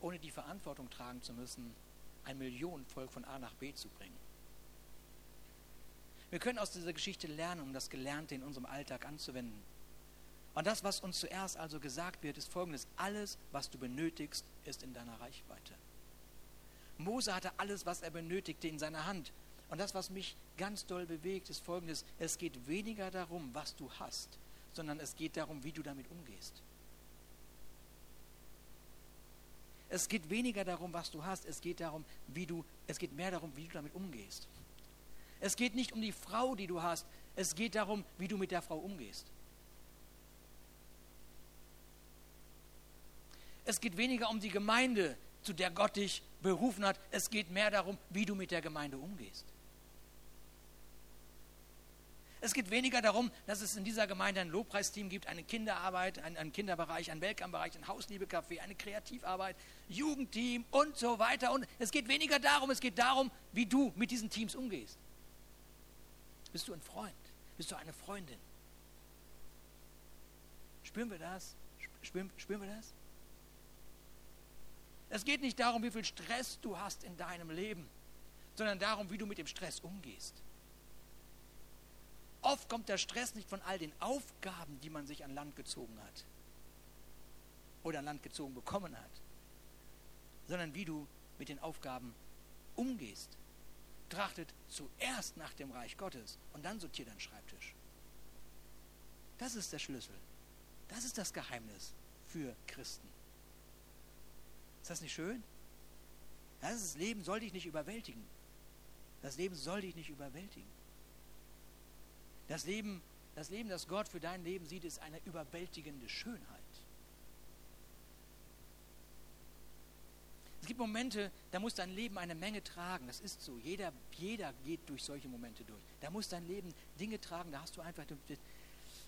ohne die Verantwortung tragen zu müssen, ein Millionenvolk von A nach B zu bringen. Wir können aus dieser Geschichte lernen, um das Gelernte in unserem Alltag anzuwenden. Und das, was uns zuerst also gesagt wird, ist folgendes. Alles, was du benötigst, ist in deiner Reichweite. Mose hatte alles, was er benötigte, in seiner Hand. Und das, was mich ganz doll bewegt, ist folgendes. Es geht weniger darum, was du hast, sondern es geht darum, wie du damit umgehst. Es geht weniger darum, was du hast, es geht darum, wie du, es geht mehr darum, wie du damit umgehst. Es geht nicht um die Frau, die du hast, es geht darum, wie du mit der Frau umgehst. Es geht weniger um die Gemeinde, zu der Gott dich berufen hat. Es geht mehr darum, wie du mit der Gemeinde umgehst. Es geht weniger darum, dass es in dieser Gemeinde ein Lobpreisteam gibt, eine Kinderarbeit, einen, einen Kinderbereich, einen Welcome-Bereich, ein Hausliebe-Café, eine Kreativarbeit, Jugendteam und so weiter. Und es geht weniger darum, es geht darum, wie du mit diesen Teams umgehst. Bist du ein Freund? Bist du eine Freundin? Spüren wir das? Spüren, spüren wir das? Es geht nicht darum, wie viel Stress du hast in deinem Leben, sondern darum, wie du mit dem Stress umgehst. Oft kommt der Stress nicht von all den Aufgaben, die man sich an Land gezogen hat oder an Land gezogen bekommen hat, sondern wie du mit den Aufgaben umgehst. Trachtet zuerst nach dem Reich Gottes und dann sortiert deinen Schreibtisch. Das ist der Schlüssel. Das ist das Geheimnis für Christen. Ist das nicht schön? Das Leben soll dich nicht überwältigen. Das Leben soll dich nicht überwältigen. Das Leben, das Leben, das Gott für dein Leben sieht, ist eine überwältigende Schönheit. Es gibt Momente, da muss dein Leben eine Menge tragen. Das ist so. Jeder, jeder geht durch solche Momente durch. Da muss dein Leben Dinge tragen. Da hast du einfach,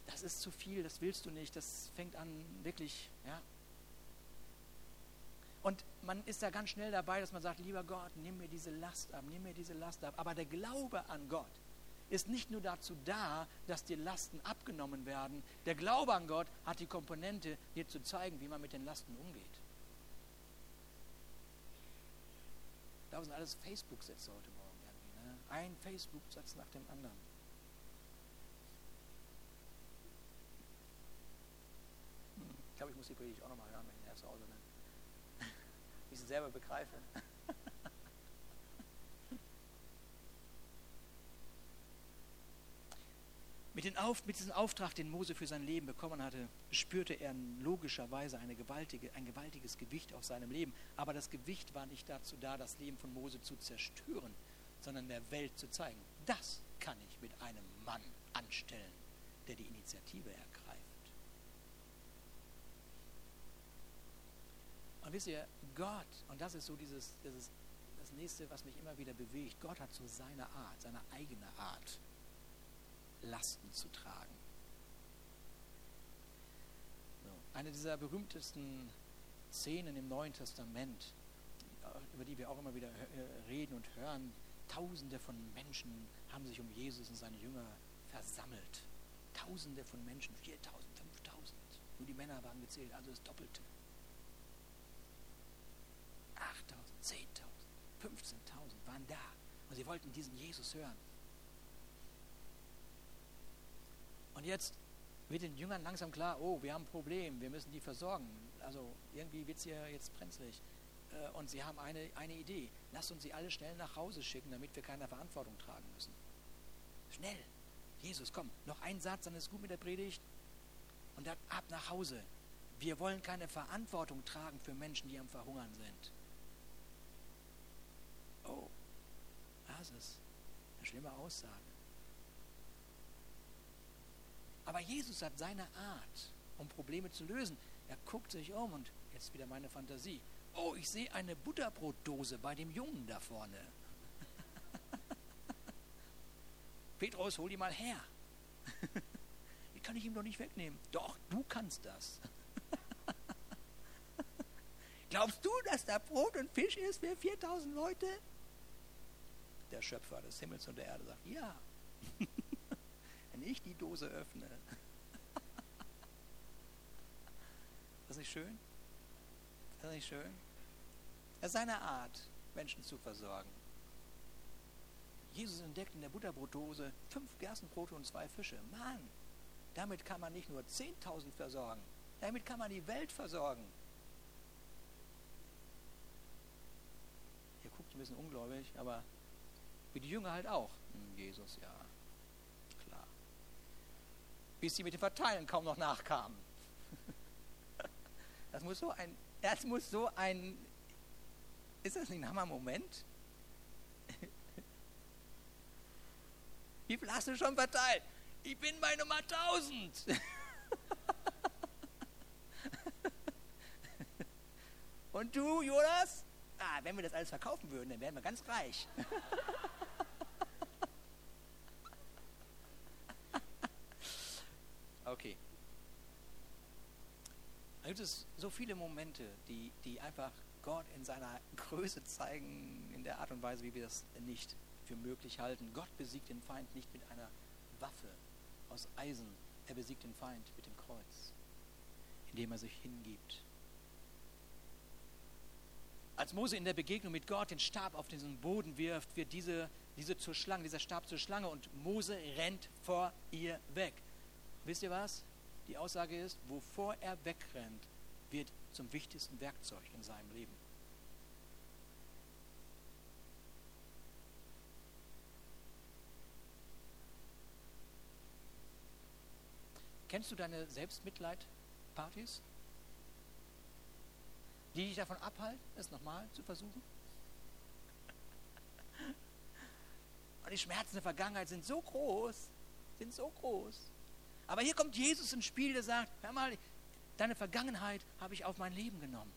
das ist zu viel, das willst du nicht. Das fängt an wirklich, ja, und man ist da ganz schnell dabei, dass man sagt, lieber Gott, nimm mir diese Last ab, nimm mir diese Last ab. Aber der Glaube an Gott ist nicht nur dazu da, dass dir Lasten abgenommen werden. Der Glaube an Gott hat die Komponente, dir zu zeigen, wie man mit den Lasten umgeht. Da sind alles Facebook-Sätze heute Morgen. Ne? Ein Facebook-Satz nach dem anderen. Ich glaube, ich muss die Predigt auch nochmal hören, wenn ich erst zu Hause bin <laughs> ich sie selber begreife. Mit, mit diesem Auftrag, den Mose für sein Leben bekommen hatte, spürte er logischerweise gewaltige, ein gewaltiges Gewicht auf seinem Leben. Aber das Gewicht war nicht dazu da, das Leben von Mose zu zerstören, sondern der Welt zu zeigen. Das kann ich mit einem Mann anstellen, der die Initiative ergreift. Und wisst ihr, Gott, und das ist so dieses, das, ist das nächste, was mich immer wieder bewegt, Gott hat so seine Art, seine eigene Art, Lasten zu tragen. Eine dieser berühmtesten Szenen im Neuen Testament, über die wir auch immer wieder äh, reden und hören, Tausende von Menschen haben sich um Jesus und seine Jünger versammelt. Tausende von Menschen, 4000, 5000. Nur die Männer waren gezählt, also das Doppelte. 10.000, 15.000 waren da und sie wollten diesen Jesus hören. Und jetzt wird den Jüngern langsam klar, oh, wir haben ein Problem, wir müssen die versorgen. Also irgendwie wird es hier jetzt brenzlig. Äh, und sie haben eine, eine Idee. Lasst uns sie alle schnell nach Hause schicken, damit wir keine Verantwortung tragen müssen. Schnell. Jesus, komm, noch ein Satz, dann ist gut mit der Predigt. Und dann ab nach Hause. Wir wollen keine Verantwortung tragen für Menschen, die am Verhungern sind. Oh, das ist eine schlimme Aussage. Aber Jesus hat seine Art, um Probleme zu lösen. Er guckt sich um und jetzt wieder meine Fantasie. Oh, ich sehe eine Butterbrotdose bei dem Jungen da vorne. <laughs> Petrus, hol die mal her. <laughs> die kann ich ihm doch nicht wegnehmen. Doch, du kannst das. <laughs> Glaubst du, dass da Brot und Fisch ist für 4000 Leute? der Schöpfer des Himmels und der Erde sagt, ja, wenn ich die Dose öffne. <laughs> das ist nicht schön? Das ist nicht schön? Es ist seine Art, Menschen zu versorgen. Jesus entdeckt in der Butterbrotdose fünf Gerstenbrote und zwei Fische. Mann, damit kann man nicht nur 10.000 versorgen, damit kann man die Welt versorgen. Ihr guckt ein bisschen ungläubig, aber wie die Jünger halt auch. Hm, Jesus, ja. Bis sie mit dem Verteilen kaum noch nachkamen. <laughs> Das muss so ein, das muss so ein, ist das nicht ein Hammer-Moment? <laughs> Wie viel hast du schon verteilt? Ich bin bei Nummer 1000. <laughs> Und du, Jonas? Ah, wenn wir das alles verkaufen würden, dann wären wir ganz reich. okay. Da gibt es so viele Momente, die, die einfach Gott in seiner Größe zeigen, in der Art und Weise, wie wir das nicht für möglich halten. Gott besiegt den Feind nicht mit einer Waffe aus Eisen. Er besiegt den Feind mit dem Kreuz, indem er sich hingibt. Als Mose in der Begegnung mit Gott den Stab auf diesen Boden wirft, wird diese, diese zur Schlange, dieser Stab zur Schlange und Mose rennt vor ihr weg. Wisst ihr was? Die Aussage ist, wovor er wegrennt, wird zum wichtigsten Werkzeug in seinem Leben. Kennst du deine Selbstmitleidpartys? Die dich davon abhalten, es nochmal zu versuchen? Und <laughs> die Schmerzen der Vergangenheit sind so groß, sind so groß. Aber hier kommt Jesus ins Spiel, der sagt, hör mal, deine Vergangenheit habe ich auf mein Leben genommen.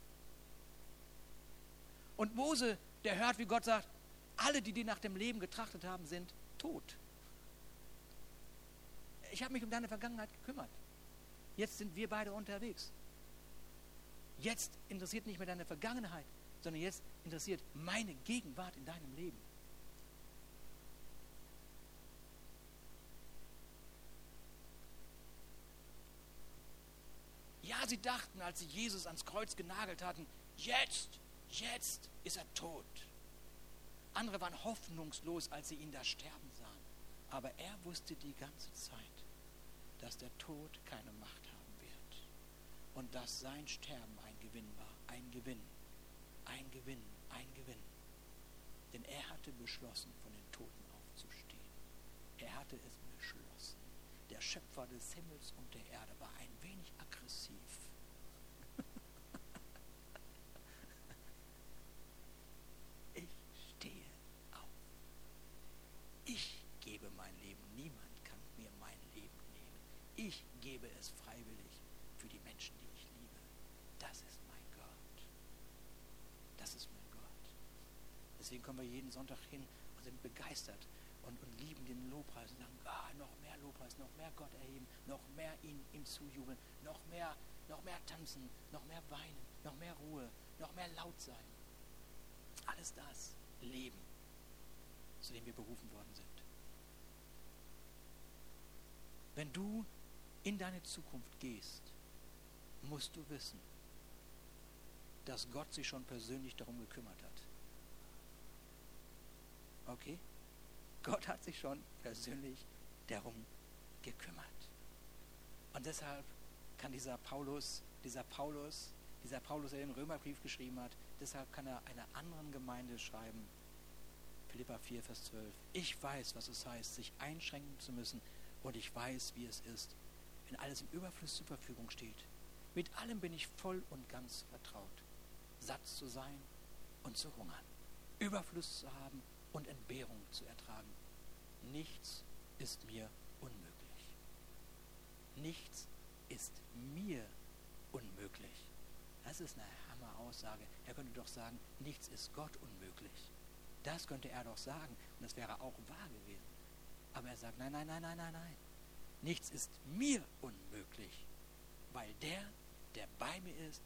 Und Mose, der hört, wie Gott sagt, alle, die dir nach dem Leben getrachtet haben, sind tot ich habe mich um deine Vergangenheit gekümmert. Jetzt sind wir beide unterwegs. Jetzt interessiert nicht mehr deine Vergangenheit, sondern jetzt interessiert meine Gegenwart in deinem Leben. Sie dachten, als sie Jesus ans Kreuz genagelt hatten, jetzt, jetzt ist er tot. Andere waren hoffnungslos, als sie ihn da sterben sahen. Aber er wusste die ganze Zeit, dass der Tod keine Macht haben wird und dass sein Sterben ein Gewinn war. Ein Gewinn, ein Gewinn, ein Gewinn. Denn er hatte beschlossen, von den Toten aufzustehen. Er hatte es. Der Schöpfer des Himmels und der Erde war ein wenig aggressiv. <laughs> ich stehe auf. Ich gebe mein Leben. Niemand kann mir mein Leben nehmen. Ich gebe es freiwillig für die Menschen, die ich liebe. Das ist mein Gott. Das ist mein Gott. Deswegen kommen wir jeden Sonntag hin und sind begeistert und, und lieben den Lobpreis und sagen, ah, noch mehr Lobpreis, noch mehr Gott erheben, noch mehr ihn, ihm zujubeln, noch mehr, noch mehr tanzen, noch mehr weinen, noch mehr Ruhe, noch mehr laut sein. Alles das Leben, zu dem wir berufen worden sind. Wenn du in deine Zukunft gehst, musst du wissen, dass Gott sich schon persönlich darum gekümmert hat. Okay? Gott hat sich schon persönlich darum gekümmert. Und deshalb kann dieser Paulus, dieser Paulus, dieser Paulus, der den Römerbrief geschrieben hat, deshalb kann er einer anderen Gemeinde schreiben, Philippa 4, Vers 12. Ich weiß, was es heißt, sich einschränken zu müssen, und ich weiß, wie es ist, wenn alles im Überfluss zur Verfügung steht. Mit allem bin ich voll und ganz vertraut. Satt zu sein und zu hungern. Überfluss zu haben und Entbehrung zu ertragen. Nichts ist mir unmöglich. Nichts ist mir unmöglich. Das ist eine Hammer-Aussage. Er könnte doch sagen, nichts ist Gott unmöglich. Das könnte er doch sagen und das wäre auch wahr gewesen. Aber er sagt, nein, nein, nein, nein, nein, nein. Nichts ist mir unmöglich, weil der, der bei mir ist,